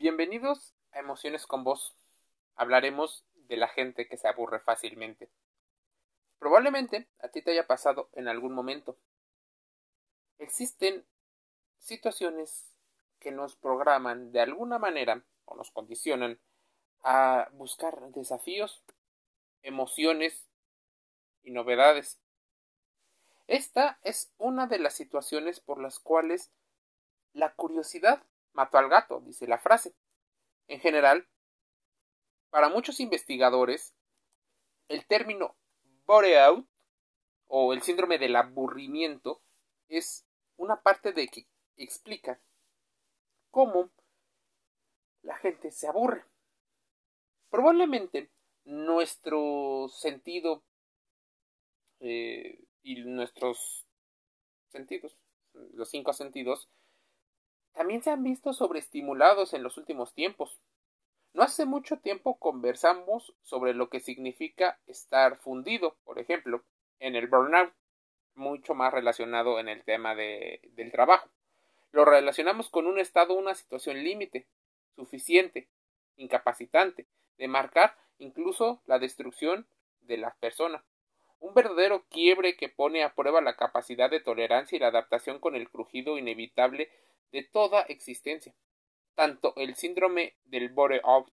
Bienvenidos a Emociones con Vos. Hablaremos de la gente que se aburre fácilmente. Probablemente a ti te haya pasado en algún momento. Existen situaciones que nos programan de alguna manera o nos condicionan a buscar desafíos, emociones y novedades. Esta es una de las situaciones por las cuales la curiosidad mató al gato, dice la frase. En general, para muchos investigadores, el término boreout o el síndrome del aburrimiento es una parte de que explica cómo la gente se aburre. Probablemente nuestro sentido eh, y nuestros sentidos, los cinco sentidos, también se han visto sobreestimulados en los últimos tiempos. No hace mucho tiempo conversamos sobre lo que significa estar fundido, por ejemplo, en el burnout, mucho más relacionado en el tema de, del trabajo. Lo relacionamos con un estado, una situación límite, suficiente, incapacitante, de marcar incluso la destrucción de la persona. Un verdadero quiebre que pone a prueba la capacidad de tolerancia y la adaptación con el crujido inevitable de toda existencia. Tanto el síndrome del bore-out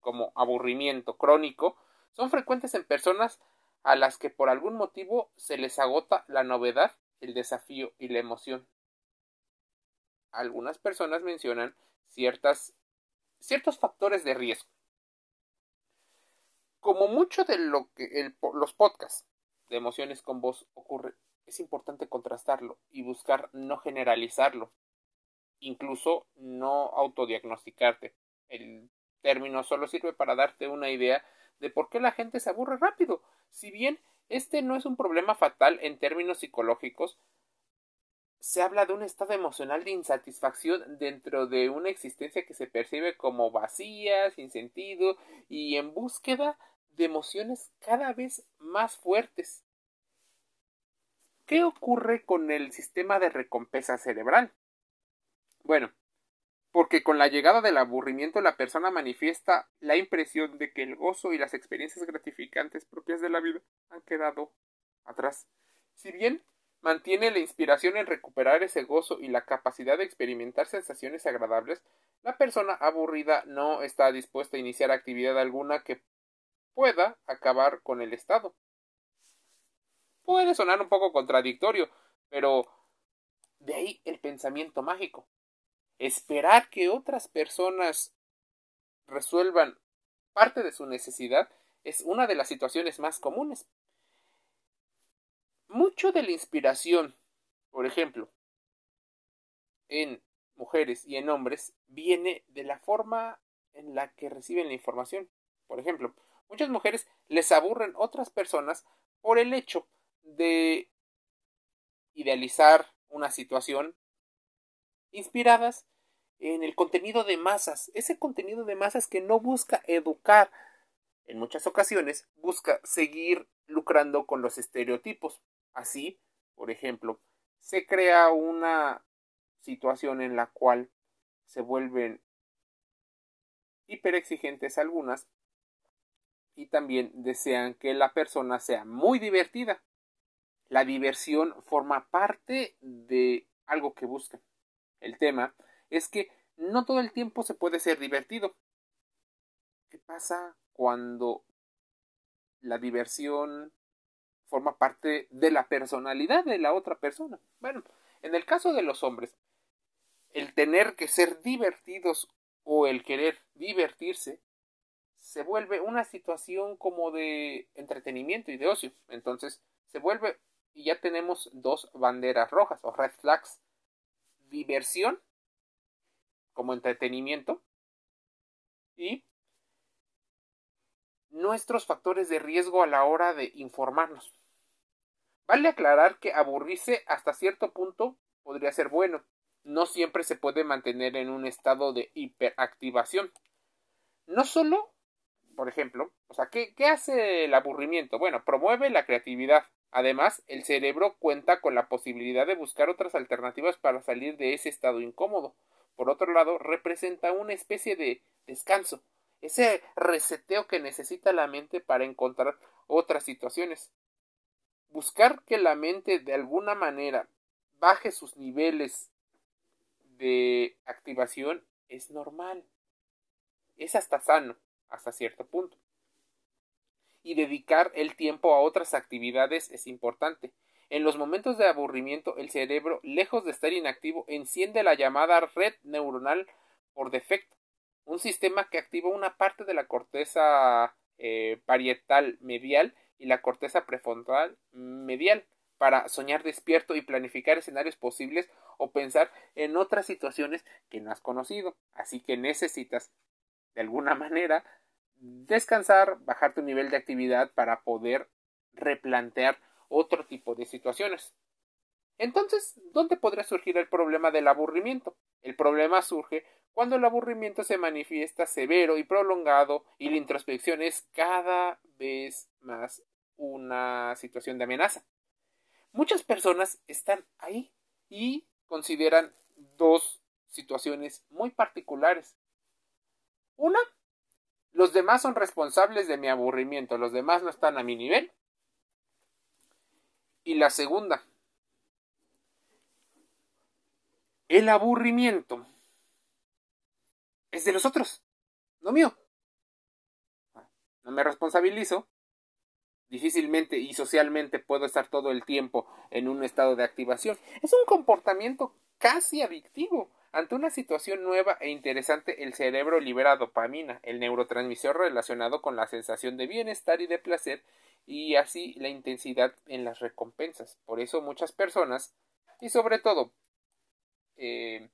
como aburrimiento crónico son frecuentes en personas a las que por algún motivo se les agota la novedad, el desafío y la emoción. Algunas personas mencionan ciertas, ciertos factores de riesgo. Como mucho de lo que los podcasts de emociones con voz ocurre, es importante contrastarlo y buscar no generalizarlo incluso no autodiagnosticarte. El término solo sirve para darte una idea de por qué la gente se aburre rápido. Si bien este no es un problema fatal en términos psicológicos, se habla de un estado emocional de insatisfacción dentro de una existencia que se percibe como vacía, sin sentido y en búsqueda de emociones cada vez más fuertes. ¿Qué ocurre con el sistema de recompensa cerebral? Bueno, porque con la llegada del aburrimiento la persona manifiesta la impresión de que el gozo y las experiencias gratificantes propias de la vida han quedado atrás. Si bien mantiene la inspiración en recuperar ese gozo y la capacidad de experimentar sensaciones agradables, la persona aburrida no está dispuesta a iniciar actividad alguna que pueda acabar con el estado. Puede sonar un poco contradictorio, pero de ahí el pensamiento mágico esperar que otras personas resuelvan parte de su necesidad es una de las situaciones más comunes. Mucho de la inspiración, por ejemplo, en mujeres y en hombres, viene de la forma en la que reciben la información. Por ejemplo, muchas mujeres les aburren otras personas por el hecho de idealizar una situación inspiradas en el contenido de masas, ese contenido de masas que no busca educar, en muchas ocasiones busca seguir lucrando con los estereotipos. Así, por ejemplo, se crea una situación en la cual se vuelven hiperexigentes algunas y también desean que la persona sea muy divertida. La diversión forma parte de algo que buscan. El tema es que no todo el tiempo se puede ser divertido. ¿Qué pasa cuando la diversión forma parte de la personalidad de la otra persona? Bueno, en el caso de los hombres, el tener que ser divertidos o el querer divertirse se vuelve una situación como de entretenimiento y de ocio. Entonces se vuelve y ya tenemos dos banderas rojas o red flags. Diversión como entretenimiento y nuestros factores de riesgo a la hora de informarnos. Vale aclarar que aburrirse hasta cierto punto podría ser bueno. No siempre se puede mantener en un estado de hiperactivación. No solo, por ejemplo, o sea, ¿qué, ¿qué hace el aburrimiento? Bueno, promueve la creatividad. Además, el cerebro cuenta con la posibilidad de buscar otras alternativas para salir de ese estado incómodo por otro lado, representa una especie de descanso, ese reseteo que necesita la mente para encontrar otras situaciones. Buscar que la mente de alguna manera baje sus niveles de activación es normal. Es hasta sano, hasta cierto punto. Y dedicar el tiempo a otras actividades es importante. En los momentos de aburrimiento, el cerebro, lejos de estar inactivo, enciende la llamada red neuronal por defecto, un sistema que activa una parte de la corteza eh, parietal medial y la corteza prefrontal medial para soñar despierto y planificar escenarios posibles o pensar en otras situaciones que no has conocido. Así que necesitas, de alguna manera, descansar, bajar tu nivel de actividad para poder replantear otro tipo de situaciones. Entonces, ¿dónde podría surgir el problema del aburrimiento? El problema surge cuando el aburrimiento se manifiesta severo y prolongado y la introspección es cada vez más una situación de amenaza. Muchas personas están ahí y consideran dos situaciones muy particulares. Una, los demás son responsables de mi aburrimiento, los demás no están a mi nivel. Y la segunda, el aburrimiento es de los otros, no mío. No me responsabilizo. Difícilmente y socialmente puedo estar todo el tiempo en un estado de activación. Es un comportamiento casi adictivo. Ante una situación nueva e interesante, el cerebro libera dopamina, el neurotransmisor relacionado con la sensación de bienestar y de placer, y así la intensidad en las recompensas. Por eso muchas personas, y sobre todo eh,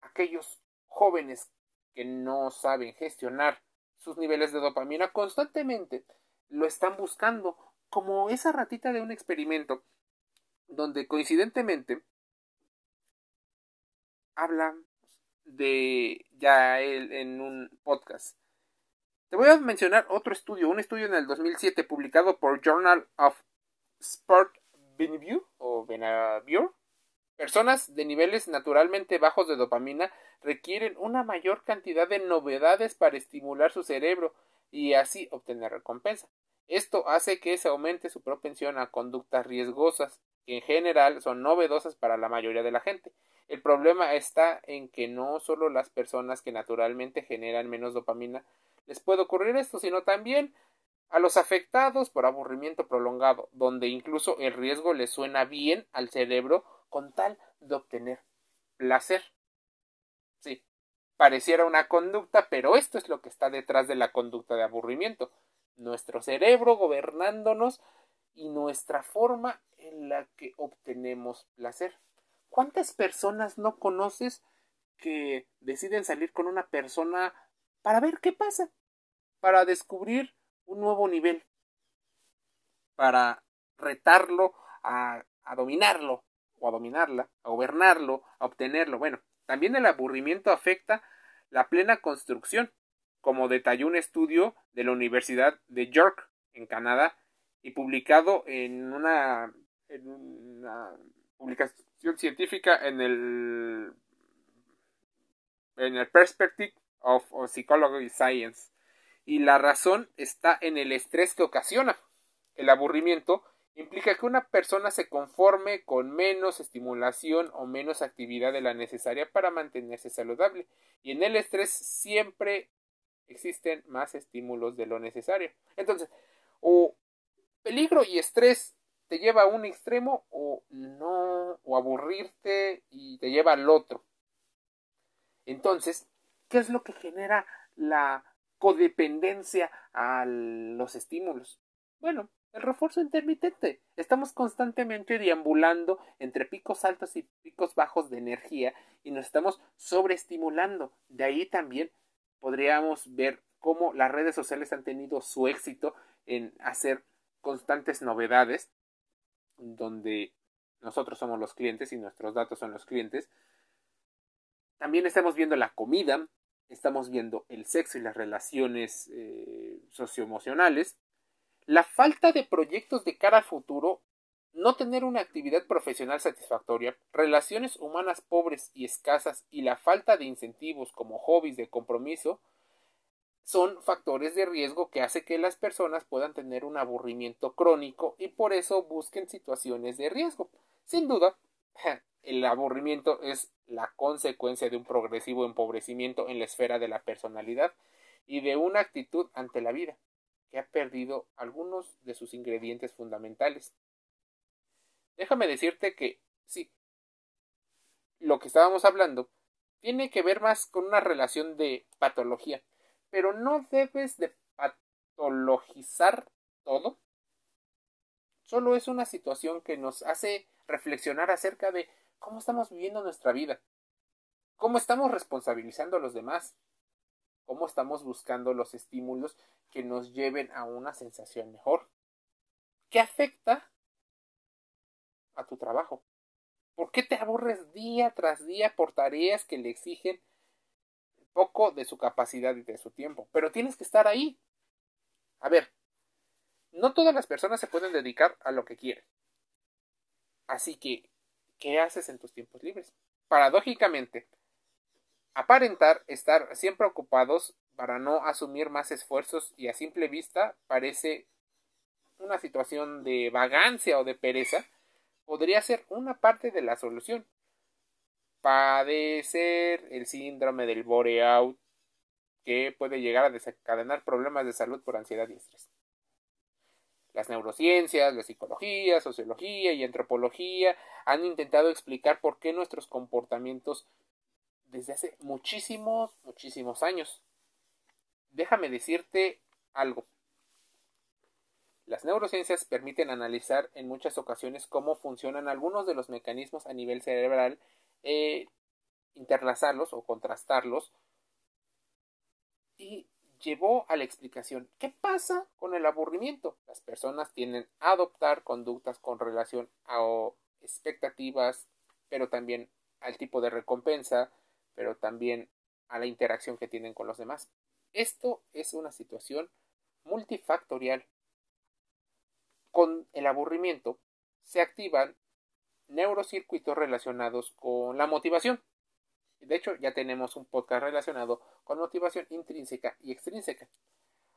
aquellos jóvenes que no saben gestionar sus niveles de dopamina constantemente lo están buscando como esa ratita de un experimento donde coincidentemente habla de ya él en un podcast te voy a mencionar otro estudio, un estudio en el 2007 publicado por Journal of Sport Behavior o Behavior. Personas de niveles naturalmente bajos de dopamina requieren una mayor cantidad de novedades para estimular su cerebro y así obtener recompensa. Esto hace que se aumente su propensión a conductas riesgosas, que en general son novedosas para la mayoría de la gente. El problema está en que no solo las personas que naturalmente generan menos dopamina les puede ocurrir esto, sino también a los afectados por aburrimiento prolongado, donde incluso el riesgo le suena bien al cerebro con tal de obtener placer. Sí, pareciera una conducta, pero esto es lo que está detrás de la conducta de aburrimiento. Nuestro cerebro gobernándonos y nuestra forma en la que obtenemos placer. ¿Cuántas personas no conoces que deciden salir con una persona para ver qué pasa, para descubrir un nuevo nivel, para retarlo a, dominarlo o a dominarla, a gobernarlo, a obtenerlo. Bueno, también el aburrimiento afecta la plena construcción, como detalló un estudio de la Universidad de York, en Canadá, y publicado en una, en una publicación científica en el en el Perspective of, Psychology Science. Y la razón está en el estrés que ocasiona. El aburrimiento implica que una persona se conforme con menos estimulación o menos actividad de la necesaria para mantenerse saludable. Y en el estrés siempre existen más estímulos de lo necesario. Entonces, o peligro y estrés te lleva a un extremo o no, o aburrirte y te lleva al otro. Entonces, ¿Qué es lo que genera la codependencia a los estímulos? Bueno, el refuerzo intermitente. Estamos constantemente deambulando entre picos altos y picos bajos de energía y nos estamos sobreestimulando. De ahí también podríamos ver cómo las redes sociales han tenido su éxito en hacer constantes novedades donde nosotros somos los clientes y nuestros datos son los clientes. También estamos viendo la comida, estamos viendo el sexo y las relaciones eh, socioemocionales, la falta de proyectos de cara al futuro no tener una actividad profesional satisfactoria, relaciones humanas pobres y escasas y la falta de incentivos como hobbies de compromiso son factores de riesgo que hace que las personas puedan tener un aburrimiento crónico y por eso busquen situaciones de riesgo. Sin duda, el aburrimiento es la consecuencia de un progresivo empobrecimiento en la esfera de la personalidad y de una actitud ante la vida que ha perdido algunos de sus ingredientes fundamentales. Déjame decirte que sí, lo que estábamos hablando tiene que ver más con una relación de patología, pero no debes de patologizar todo. Solo es una situación que nos hace reflexionar acerca de cómo estamos viviendo nuestra vida, cómo estamos responsabilizando a los demás, cómo estamos buscando los estímulos que nos lleven a una sensación mejor, ¿Qué afecta a tu trabajo. ¿Por qué te aburres día tras día por tareas que le exigen poco de su capacidad y de su tiempo? Pero tienes que estar ahí. A ver, no todas las personas se pueden dedicar a lo que quieren. Así que, ¿qué haces en tus tiempos libres? Paradójicamente, aparentar estar siempre ocupados para no asumir más esfuerzos y a simple vista parece una situación de vagancia o de pereza podría ser una parte de la solución. Padecer el síndrome del boreout que puede llegar a desencadenar problemas de salud por ansiedad y estrés. Las neurociencias, la psicología, sociología y antropología han intentado explicar por qué nuestros comportamientos desde hace muchísimos, muchísimos años. Déjame decirte algo. Las neurociencias permiten analizar en muchas ocasiones cómo funcionan algunos de los mecanismos a nivel cerebral, e interlazarlos o contrastarlos y llevó a la explicación ¿qué pasa con el aburrimiento? Las personas tienden a adoptar conductas con relación a expectativas, pero también al tipo de recompensa, pero también a la interacción que tienen con los demás. Esto es una situación multifactorial con el aburrimiento se activan neurocircuitos relacionados con la motivación. De hecho, ya tenemos un podcast relacionado con motivación intrínseca y extrínseca.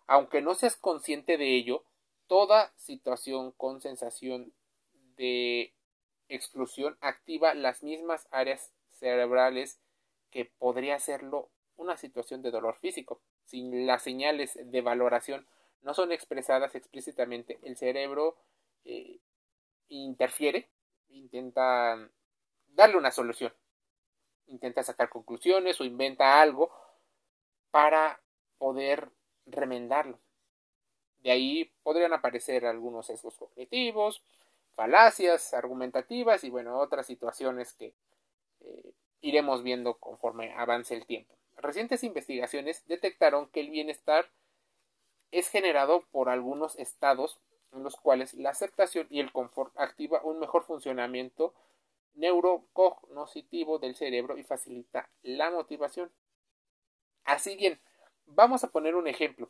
Aunque no seas consciente de ello, toda situación con sensación de exclusión activa las mismas áreas cerebrales que podría hacerlo una situación de dolor físico. Sin las señales de valoración no son expresadas explícitamente, el cerebro eh, interfiere, intenta darle una solución, intenta sacar conclusiones o inventa algo para poder remendarlo. De ahí podrían aparecer algunos sesgos cognitivos, falacias argumentativas y bueno, otras situaciones que eh, iremos viendo conforme avance el tiempo. Recientes investigaciones detectaron que el bienestar es generado por algunos estados en los cuales la aceptación y el confort activa un mejor funcionamiento neurocognoscitivo del cerebro y facilita la motivación. Así bien, vamos a poner un ejemplo.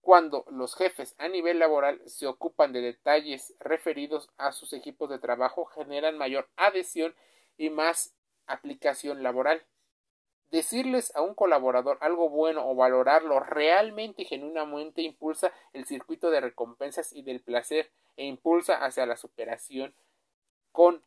Cuando los jefes a nivel laboral se ocupan de detalles referidos a sus equipos de trabajo, generan mayor adhesión y más aplicación laboral. Decirles a un colaborador algo bueno o valorarlo realmente y genuinamente impulsa el circuito de recompensas y del placer e impulsa hacia la superación con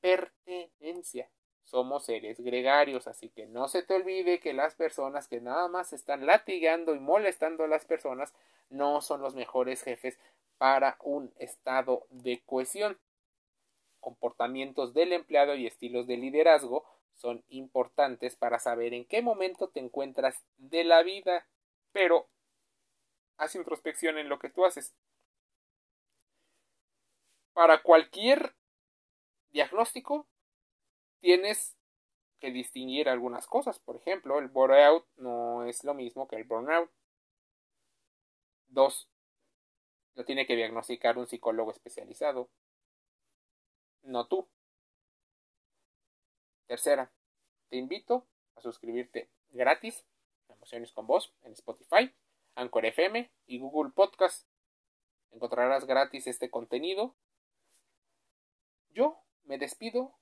pertenencia. Somos seres gregarios, así que no se te olvide que las personas que nada más están latigando y molestando a las personas no son los mejores jefes para un estado de cohesión. Comportamientos del empleado y estilos de liderazgo son importantes para saber en qué momento te encuentras de la vida, pero haz introspección en lo que tú haces. Para cualquier diagnóstico tienes que distinguir algunas cosas. Por ejemplo, el burnout no es lo mismo que el burnout. Dos, lo tiene que diagnosticar un psicólogo especializado, no tú. Tercera, te invito a suscribirte gratis a Emociones con Voz en Spotify, Anchor FM y Google Podcast. Encontrarás gratis este contenido yo me despido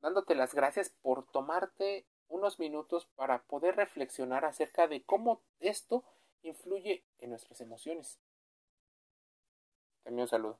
dándote las gracias por tomarte unos minutos para poder reflexionar acerca de cómo esto influye en nuestras emociones. También un saludo.